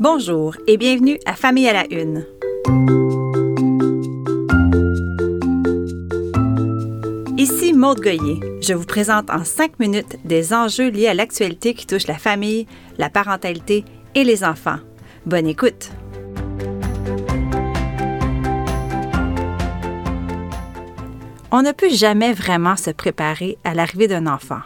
Bonjour et bienvenue à Famille à la Une. Ici Maude Goyer. Je vous présente en cinq minutes des enjeux liés à l'actualité qui touche la famille, la parentalité et les enfants. Bonne écoute! On ne peut jamais vraiment se préparer à l'arrivée d'un enfant.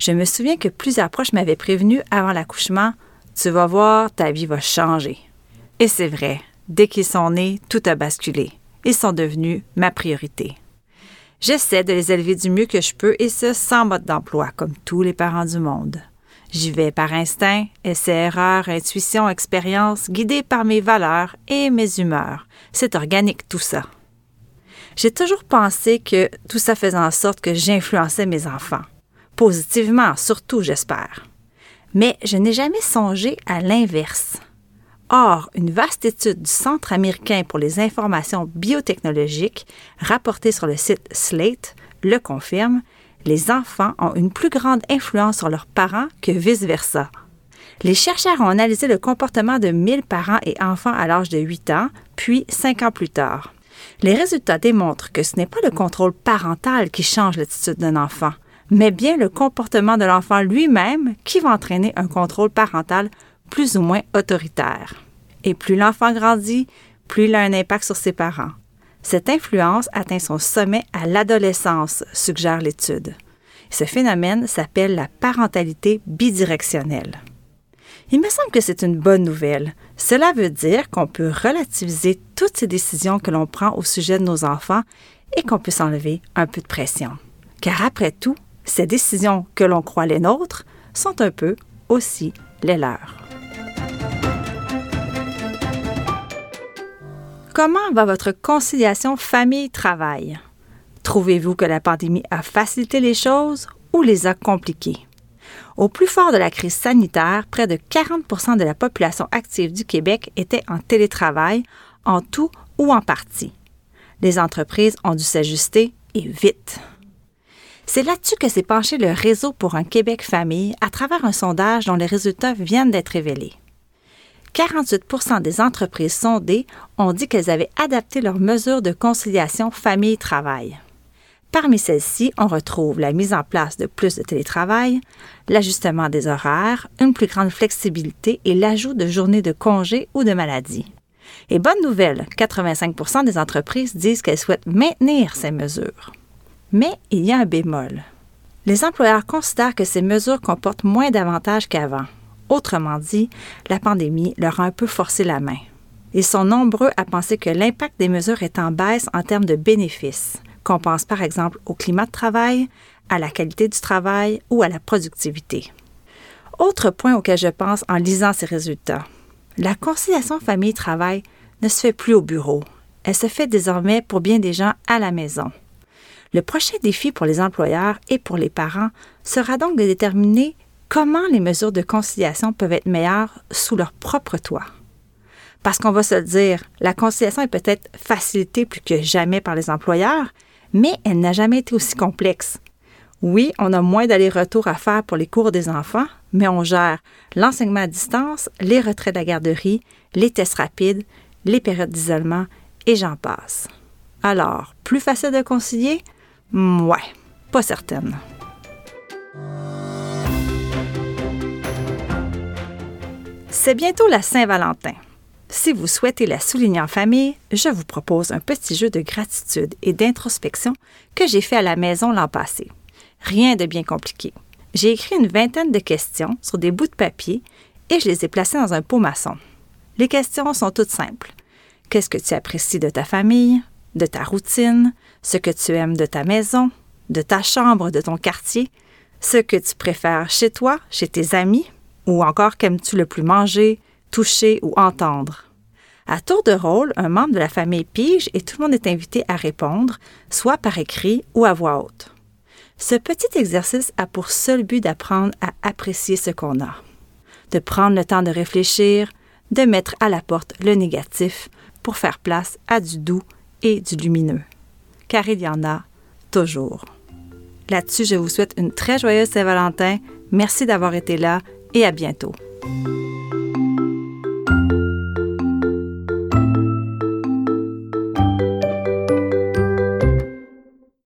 Je me souviens que plusieurs proches m'avaient prévenu avant l'accouchement Tu vas voir, ta vie va changer. Et c'est vrai, dès qu'ils sont nés, tout a basculé. Ils sont devenus ma priorité. J'essaie de les élever du mieux que je peux et ce sans mode d'emploi, comme tous les parents du monde. J'y vais par instinct, essai, erreur, intuition, expérience, guidé par mes valeurs et mes humeurs. C'est organique tout ça. J'ai toujours pensé que tout ça faisait en sorte que j'influençais mes enfants. Positivement, surtout, j'espère. Mais je n'ai jamais songé à l'inverse. Or, une vaste étude du Centre américain pour les informations biotechnologiques, rapportée sur le site Slate, le confirme, les enfants ont une plus grande influence sur leurs parents que vice-versa. Les chercheurs ont analysé le comportement de 1000 parents et enfants à l'âge de 8 ans, puis 5 ans plus tard. Les résultats démontrent que ce n'est pas le contrôle parental qui change l'attitude d'un enfant, mais bien le comportement de l'enfant lui-même qui va entraîner un contrôle parental plus ou moins autoritaire. Et plus l'enfant grandit, plus il a un impact sur ses parents. Cette influence atteint son sommet à l'adolescence, suggère l'étude. Ce phénomène s'appelle la parentalité bidirectionnelle. Il me semble que c'est une bonne nouvelle. Cela veut dire qu'on peut relativiser toutes ces décisions que l'on prend au sujet de nos enfants et qu'on peut s'enlever un peu de pression. Car après tout, ces décisions que l'on croit les nôtres sont un peu aussi les leurs. Comment va votre conciliation famille-travail? Trouvez-vous que la pandémie a facilité les choses ou les a compliquées? Au plus fort de la crise sanitaire, près de 40% de la population active du Québec était en télétravail, en tout ou en partie. Les entreprises ont dû s'ajuster et vite. C'est là-dessus que s'est penché le Réseau pour un Québec famille à travers un sondage dont les résultats viennent d'être révélés. 48% des entreprises sondées ont dit qu'elles avaient adapté leurs mesures de conciliation famille-travail. Parmi celles-ci, on retrouve la mise en place de plus de télétravail, l'ajustement des horaires, une plus grande flexibilité et l'ajout de journées de congé ou de maladie. Et bonne nouvelle, 85% des entreprises disent qu'elles souhaitent maintenir ces mesures. Mais il y a un bémol. Les employeurs considèrent que ces mesures comportent moins d'avantages qu'avant. Autrement dit, la pandémie leur a un peu forcé la main. Ils sont nombreux à penser que l'impact des mesures est en baisse en termes de bénéfices qu'on pense par exemple au climat de travail, à la qualité du travail ou à la productivité. Autre point auquel je pense en lisant ces résultats. La conciliation famille-travail ne se fait plus au bureau. Elle se fait désormais pour bien des gens à la maison. Le prochain défi pour les employeurs et pour les parents sera donc de déterminer comment les mesures de conciliation peuvent être meilleures sous leur propre toit. Parce qu'on va se le dire, la conciliation est peut-être facilitée plus que jamais par les employeurs, mais elle n'a jamais été aussi complexe. Oui, on a moins d'allers-retours à faire pour les cours des enfants, mais on gère l'enseignement à distance, les retraits de la garderie, les tests rapides, les périodes d'isolement et j'en passe. Alors, plus facile de concilier? Ouais, pas certaine. C'est bientôt la Saint-Valentin. Si vous souhaitez la souligner en famille, je vous propose un petit jeu de gratitude et d'introspection que j'ai fait à la maison l'an passé. Rien de bien compliqué. J'ai écrit une vingtaine de questions sur des bouts de papier et je les ai placées dans un pot maçon. Les questions sont toutes simples. Qu'est-ce que tu apprécies de ta famille, de ta routine, ce que tu aimes de ta maison, de ta chambre, de ton quartier, ce que tu préfères chez toi, chez tes amis, ou encore qu'aimes-tu le plus manger, toucher ou entendre. À tour de rôle, un membre de la famille pige et tout le monde est invité à répondre, soit par écrit ou à voix haute. Ce petit exercice a pour seul but d'apprendre à apprécier ce qu'on a, de prendre le temps de réfléchir, de mettre à la porte le négatif pour faire place à du doux et du lumineux. Car il y en a toujours. Là-dessus, je vous souhaite une très joyeuse Saint-Valentin. Merci d'avoir été là et à bientôt.